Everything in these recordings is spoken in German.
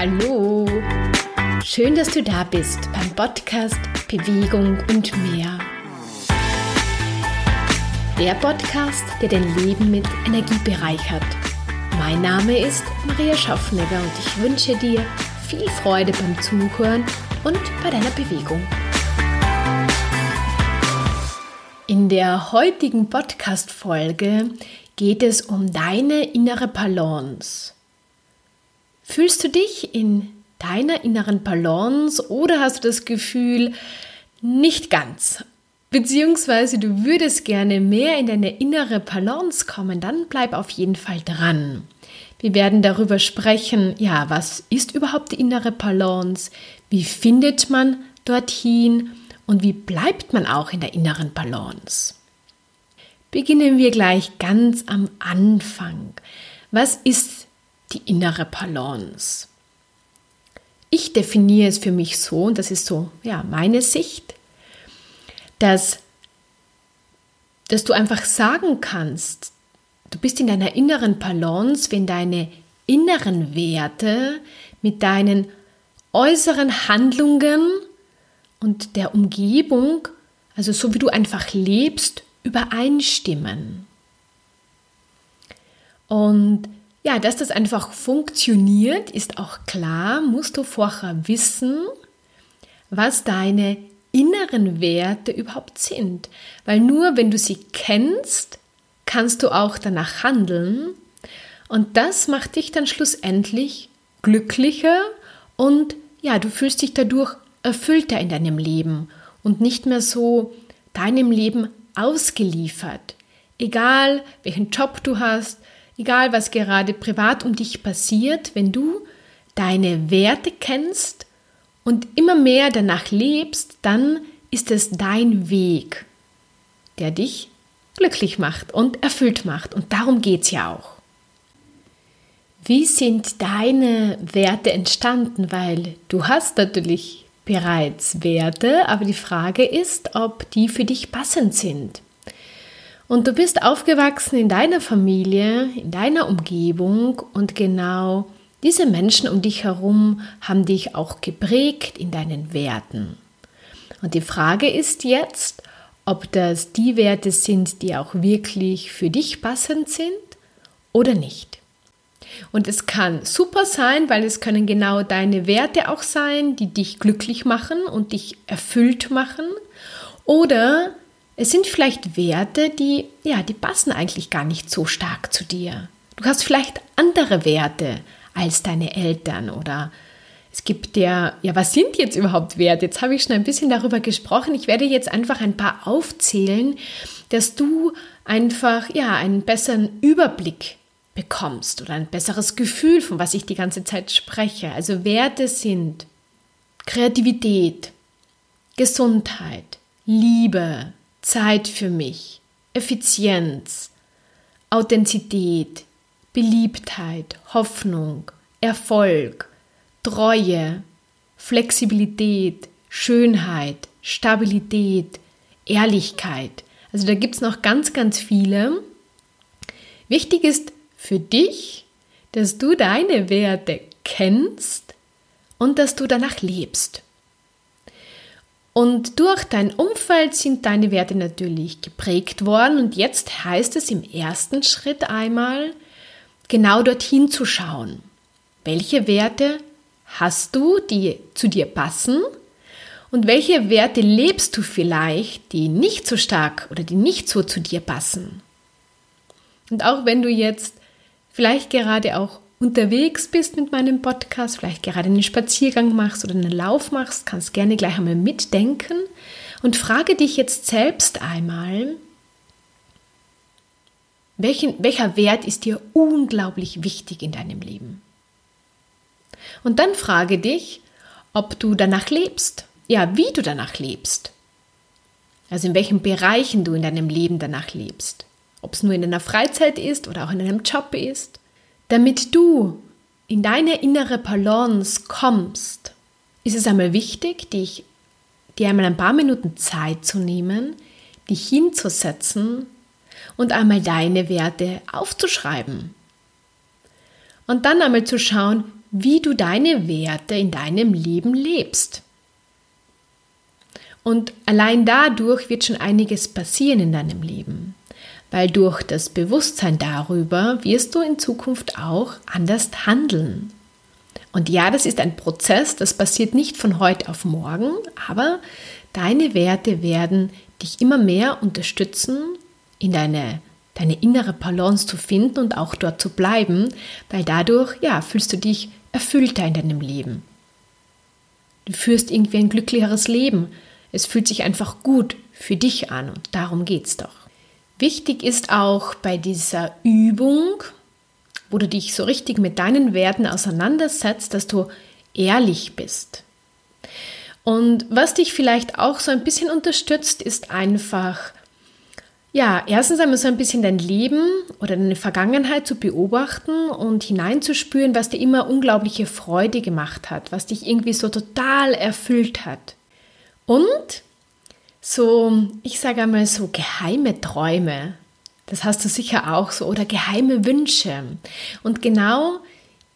Hallo! Schön, dass du da bist beim Podcast Bewegung und mehr. Der Podcast, der dein Leben mit Energie bereichert. Mein Name ist Maria Schaffnegger und ich wünsche dir viel Freude beim Zuhören und bei deiner Bewegung. In der heutigen Podcast-Folge geht es um deine innere Balance. Fühlst du dich in deiner inneren Balance oder hast du das Gefühl, nicht ganz? Beziehungsweise du würdest gerne mehr in deine innere Balance kommen, dann bleib auf jeden Fall dran. Wir werden darüber sprechen, ja, was ist überhaupt die innere Balance? Wie findet man dorthin? Und wie bleibt man auch in der inneren Balance? Beginnen wir gleich ganz am Anfang. Was ist die innere Balance? Ich definiere es für mich so, und das ist so, ja, meine Sicht, dass, dass du einfach sagen kannst, du bist in deiner inneren Balance, wenn deine inneren Werte mit deinen äußeren Handlungen und der Umgebung, also so wie du einfach lebst, übereinstimmen. Und ja, dass das einfach funktioniert, ist auch klar, musst du vorher wissen, was deine inneren Werte überhaupt sind. Weil nur wenn du sie kennst, kannst du auch danach handeln. Und das macht dich dann schlussendlich glücklicher und ja, du fühlst dich dadurch erfüllter in deinem Leben und nicht mehr so deinem Leben ausgeliefert. Egal welchen Job du hast, egal was gerade privat um dich passiert, wenn du deine Werte kennst und immer mehr danach lebst, dann ist es dein Weg, der dich glücklich macht und erfüllt macht. Und darum geht es ja auch. Wie sind deine Werte entstanden? Weil du hast natürlich bereits Werte, aber die Frage ist, ob die für dich passend sind. Und du bist aufgewachsen in deiner Familie, in deiner Umgebung und genau diese Menschen um dich herum haben dich auch geprägt in deinen Werten. Und die Frage ist jetzt, ob das die Werte sind, die auch wirklich für dich passend sind oder nicht. Und es kann super sein, weil es können genau deine Werte auch sein, die dich glücklich machen und dich erfüllt machen. Oder es sind vielleicht Werte, die, ja, die passen eigentlich gar nicht so stark zu dir. Du hast vielleicht andere Werte als deine Eltern oder es gibt ja, ja, was sind jetzt überhaupt Werte? Jetzt habe ich schon ein bisschen darüber gesprochen. Ich werde jetzt einfach ein paar aufzählen, dass du einfach, ja, einen besseren Überblick bekommst oder ein besseres Gefühl, von was ich die ganze Zeit spreche. Also Werte sind Kreativität, Gesundheit, Liebe, Zeit für mich, Effizienz, Authentizität, Beliebtheit, Hoffnung, Erfolg, Treue, Flexibilität, Schönheit, Stabilität, Ehrlichkeit. Also da gibt es noch ganz, ganz viele. Wichtig ist für dich, dass du deine Werte kennst und dass du danach lebst. Und durch dein Umfeld sind deine Werte natürlich geprägt worden und jetzt heißt es im ersten Schritt einmal, genau dorthin zu schauen. Welche Werte hast du, die zu dir passen? Und welche Werte lebst du vielleicht, die nicht so stark oder die nicht so zu dir passen? Und auch wenn du jetzt vielleicht gerade auch unterwegs bist mit meinem Podcast, vielleicht gerade einen Spaziergang machst oder einen Lauf machst, kannst gerne gleich einmal mitdenken und frage dich jetzt selbst einmal, welchen, welcher Wert ist dir unglaublich wichtig in deinem Leben? Und dann frage dich, ob du danach lebst. Ja, wie du danach lebst. Also in welchen Bereichen du in deinem Leben danach lebst ob es nur in deiner Freizeit ist oder auch in deinem Job ist, damit du in deine innere Balance kommst, ist es einmal wichtig, dich, dir einmal ein paar Minuten Zeit zu nehmen, dich hinzusetzen und einmal deine Werte aufzuschreiben. Und dann einmal zu schauen, wie du deine Werte in deinem Leben lebst. Und allein dadurch wird schon einiges passieren in deinem Leben, weil durch das Bewusstsein darüber wirst du in Zukunft auch anders handeln. Und ja, das ist ein Prozess, das passiert nicht von heute auf morgen, aber deine Werte werden dich immer mehr unterstützen, in deine, deine innere Balance zu finden und auch dort zu bleiben, weil dadurch, ja, fühlst du dich erfüllter in deinem Leben. Du führst irgendwie ein glücklicheres Leben. Es fühlt sich einfach gut für dich an und darum geht's doch. Wichtig ist auch bei dieser Übung, wo du dich so richtig mit deinen Werten auseinandersetzt, dass du ehrlich bist. Und was dich vielleicht auch so ein bisschen unterstützt, ist einfach, ja, erstens einmal so ein bisschen dein Leben oder deine Vergangenheit zu beobachten und hineinzuspüren, was dir immer unglaubliche Freude gemacht hat, was dich irgendwie so total erfüllt hat. Und so, ich sage einmal so geheime Träume, das hast du sicher auch so, oder geheime Wünsche. Und genau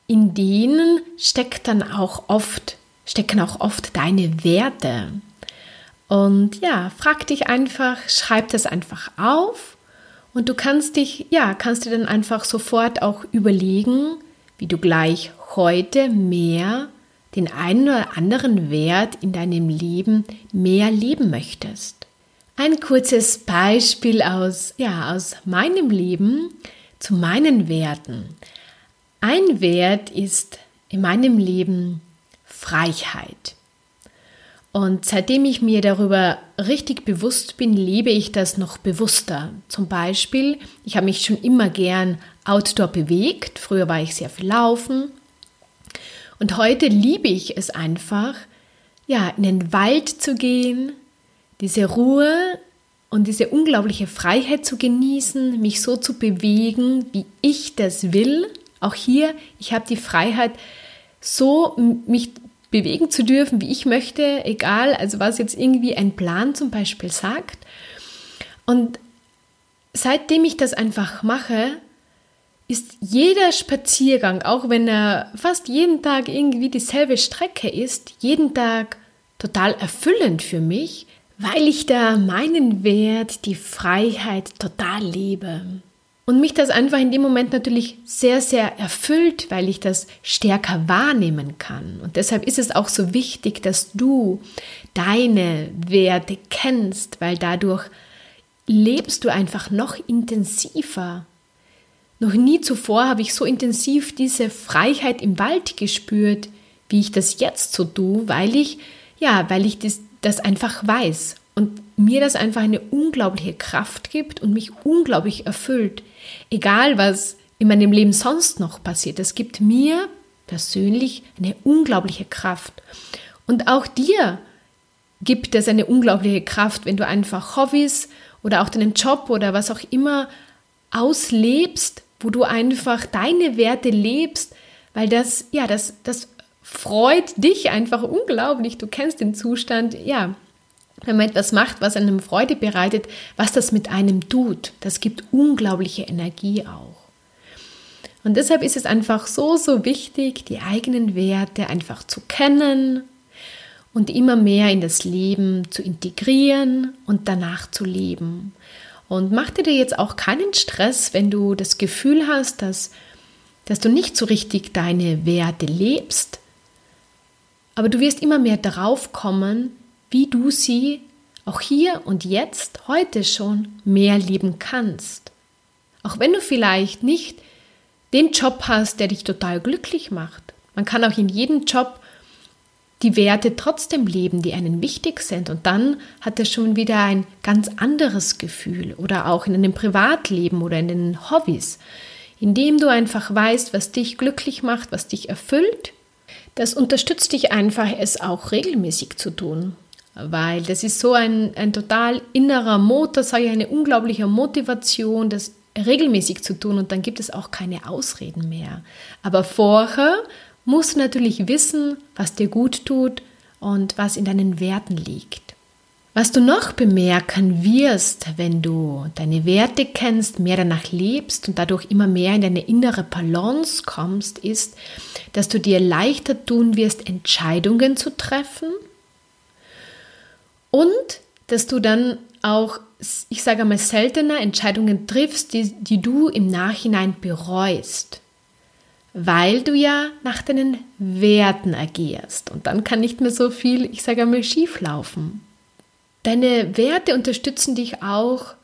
in denen steckt dann auch oft, stecken auch oft deine Werte. Und ja, frag dich einfach, schreib das einfach auf und du kannst dich, ja, kannst dir dann einfach sofort auch überlegen, wie du gleich heute mehr den einen oder anderen Wert in deinem Leben mehr leben möchtest. Ein kurzes Beispiel aus, ja, aus meinem Leben zu meinen Werten. Ein Wert ist in meinem Leben Freiheit. Und seitdem ich mir darüber richtig bewusst bin, lebe ich das noch bewusster. Zum Beispiel, ich habe mich schon immer gern outdoor bewegt. Früher war ich sehr viel laufen. Und heute liebe ich es einfach, ja, in den Wald zu gehen, diese Ruhe und diese unglaubliche Freiheit zu genießen, mich so zu bewegen, wie ich das will. Auch hier, ich habe die Freiheit, so mich bewegen zu dürfen, wie ich möchte, egal, also was jetzt irgendwie ein Plan zum Beispiel sagt. Und seitdem ich das einfach mache, ist jeder Spaziergang, auch wenn er fast jeden Tag irgendwie dieselbe Strecke ist, jeden Tag total erfüllend für mich, weil ich da meinen Wert, die Freiheit total lebe. Und mich das einfach in dem Moment natürlich sehr, sehr erfüllt, weil ich das stärker wahrnehmen kann. Und deshalb ist es auch so wichtig, dass du deine Werte kennst, weil dadurch lebst du einfach noch intensiver. Noch nie zuvor habe ich so intensiv diese Freiheit im Wald gespürt, wie ich das jetzt so tue, weil ich, ja, weil ich das, das einfach weiß und mir das einfach eine unglaubliche Kraft gibt und mich unglaublich erfüllt. Egal, was in meinem Leben sonst noch passiert, es gibt mir persönlich eine unglaubliche Kraft. Und auch dir gibt es eine unglaubliche Kraft, wenn du einfach Hobbys oder auch deinen Job oder was auch immer auslebst, wo du einfach deine Werte lebst, weil das, ja, das, das freut dich einfach unglaublich. Du kennst den Zustand, ja, wenn man etwas macht, was einem Freude bereitet, was das mit einem tut. Das gibt unglaubliche Energie auch. Und deshalb ist es einfach so, so wichtig, die eigenen Werte einfach zu kennen und immer mehr in das Leben zu integrieren und danach zu leben. Und mach dir jetzt auch keinen Stress, wenn du das Gefühl hast, dass, dass du nicht so richtig deine Werte lebst. Aber du wirst immer mehr darauf kommen, wie du sie auch hier und jetzt, heute schon mehr lieben kannst. Auch wenn du vielleicht nicht den Job hast, der dich total glücklich macht. Man kann auch in jedem Job die Werte trotzdem leben, die einen wichtig sind. Und dann hat er schon wieder ein ganz anderes Gefühl. Oder auch in einem Privatleben oder in den Hobbys, indem du einfach weißt, was dich glücklich macht, was dich erfüllt. Das unterstützt dich einfach, es auch regelmäßig zu tun weil das ist so ein, ein total innerer Motor, sage ich, eine unglaubliche Motivation, das regelmäßig zu tun und dann gibt es auch keine Ausreden mehr. Aber vorher musst du natürlich wissen, was dir gut tut und was in deinen Werten liegt. Was du noch bemerken wirst, wenn du deine Werte kennst, mehr danach lebst und dadurch immer mehr in deine innere Balance kommst, ist, dass du dir leichter tun wirst, Entscheidungen zu treffen und dass du dann auch, ich sage mal, seltener Entscheidungen triffst, die, die du im Nachhinein bereust, weil du ja nach deinen Werten agierst und dann kann nicht mehr so viel, ich sage mal, schief laufen. Deine Werte unterstützen dich auch,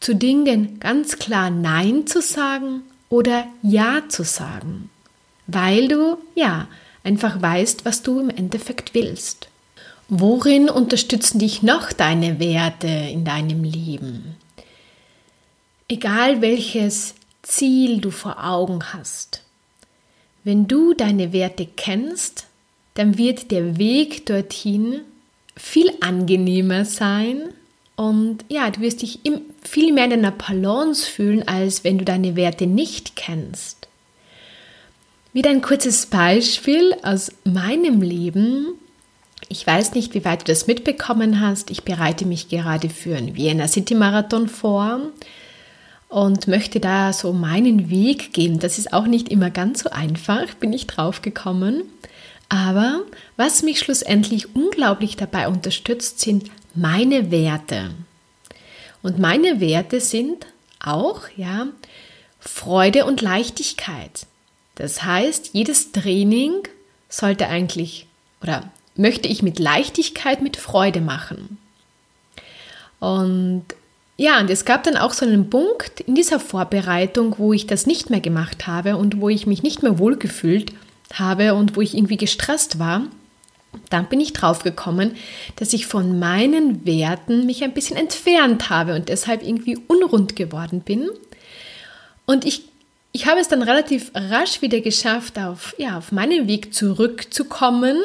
zu Dingen ganz klar Nein zu sagen oder Ja zu sagen, weil du ja einfach weißt, was du im Endeffekt willst. Worin unterstützen dich noch deine Werte in deinem Leben? Egal welches Ziel du vor Augen hast, wenn du deine Werte kennst, dann wird der Weg dorthin viel angenehmer sein und ja, du wirst dich viel mehr in einer Balance fühlen, als wenn du deine Werte nicht kennst. Wieder ein kurzes Beispiel aus meinem Leben. Ich weiß nicht, wie weit du das mitbekommen hast. Ich bereite mich gerade für einen Vienna City Marathon vor und möchte da so meinen Weg gehen. Das ist auch nicht immer ganz so einfach, bin ich drauf gekommen. Aber was mich schlussendlich unglaublich dabei unterstützt, sind meine Werte. Und meine Werte sind auch, ja, Freude und Leichtigkeit. Das heißt, jedes Training sollte eigentlich oder möchte ich mit Leichtigkeit, mit Freude machen. Und ja, und es gab dann auch so einen Punkt in dieser Vorbereitung, wo ich das nicht mehr gemacht habe und wo ich mich nicht mehr wohlgefühlt habe und wo ich irgendwie gestresst war, dann bin ich drauf gekommen, dass ich von meinen Werten mich ein bisschen entfernt habe und deshalb irgendwie unrund geworden bin. Und ich, ich habe es dann relativ rasch wieder geschafft, auf, ja, auf meinen Weg zurückzukommen,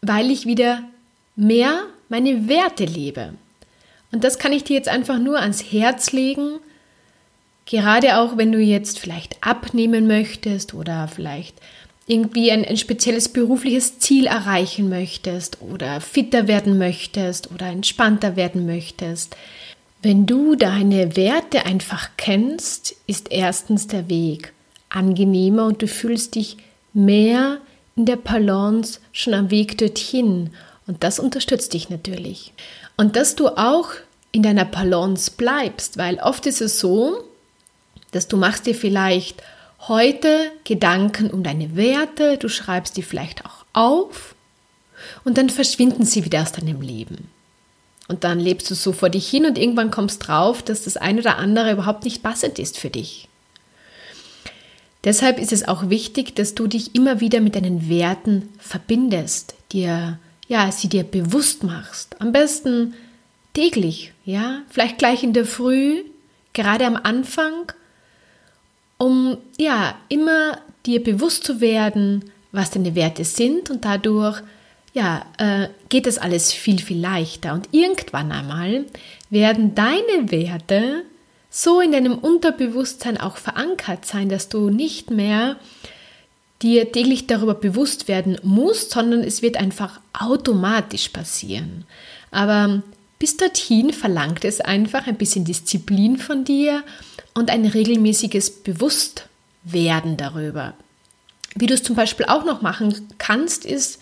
weil ich wieder mehr meine Werte lebe. Und das kann ich dir jetzt einfach nur ans Herz legen. Gerade auch, wenn du jetzt vielleicht abnehmen möchtest oder vielleicht irgendwie ein, ein spezielles berufliches Ziel erreichen möchtest oder fitter werden möchtest oder entspannter werden möchtest. Wenn du deine Werte einfach kennst, ist erstens der Weg angenehmer und du fühlst dich mehr in der Balance schon am Weg dorthin. Und das unterstützt dich natürlich. Und dass du auch in deiner Balance bleibst, weil oft ist es so, dass du machst dir vielleicht heute Gedanken um deine Werte, du schreibst die vielleicht auch auf und dann verschwinden sie wieder aus deinem Leben. Und dann lebst du so vor dich hin und irgendwann kommst drauf, dass das eine oder andere überhaupt nicht passend ist für dich. Deshalb ist es auch wichtig, dass du dich immer wieder mit deinen Werten verbindest, dir ja, sie dir bewusst machst. Am besten täglich, ja, vielleicht gleich in der Früh, gerade am Anfang um ja immer dir bewusst zu werden, was deine Werte sind und dadurch ja, äh, geht das alles viel, viel leichter. Und irgendwann einmal werden deine Werte so in deinem Unterbewusstsein auch verankert sein, dass du nicht mehr dir täglich darüber bewusst werden musst, sondern es wird einfach automatisch passieren. Aber bis dorthin verlangt es einfach ein bisschen Disziplin von dir und ein regelmäßiges Bewusstwerden darüber. Wie du es zum Beispiel auch noch machen kannst, ist,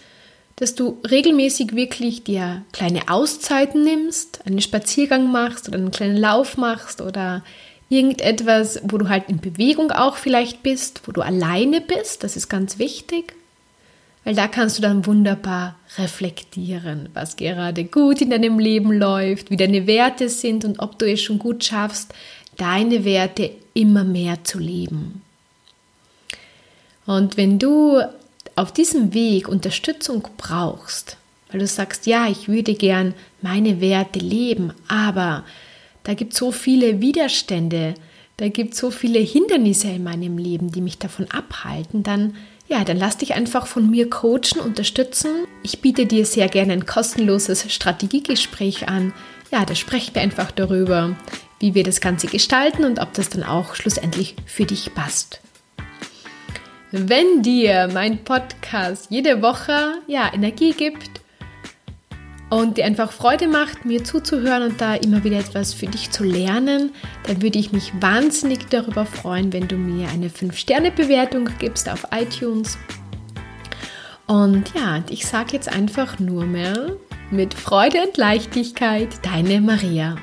dass du regelmäßig wirklich dir kleine Auszeiten nimmst, einen Spaziergang machst oder einen kleinen Lauf machst oder irgendetwas, wo du halt in Bewegung auch vielleicht bist, wo du alleine bist, das ist ganz wichtig, weil da kannst du dann wunderbar reflektieren, was gerade gut in deinem Leben läuft, wie deine Werte sind und ob du es schon gut schaffst, deine Werte immer mehr zu leben. Und wenn du auf diesem Weg Unterstützung brauchst, weil du sagst, ja, ich würde gern meine Werte leben, aber da gibt es so viele Widerstände, da gibt es so viele Hindernisse in meinem Leben, die mich davon abhalten, dann ja, dann lass dich einfach von mir coachen, unterstützen. Ich biete dir sehr gerne ein kostenloses Strategiegespräch an. Ja, da sprechen wir einfach darüber, wie wir das Ganze gestalten und ob das dann auch schlussendlich für dich passt. Wenn dir mein Podcast jede Woche ja, Energie gibt und dir einfach Freude macht, mir zuzuhören und da immer wieder etwas für dich zu lernen, dann würde ich mich wahnsinnig darüber freuen, wenn du mir eine 5-Sterne-Bewertung gibst auf iTunes. Und ja, ich sage jetzt einfach nur mehr mit Freude und Leichtigkeit, deine Maria.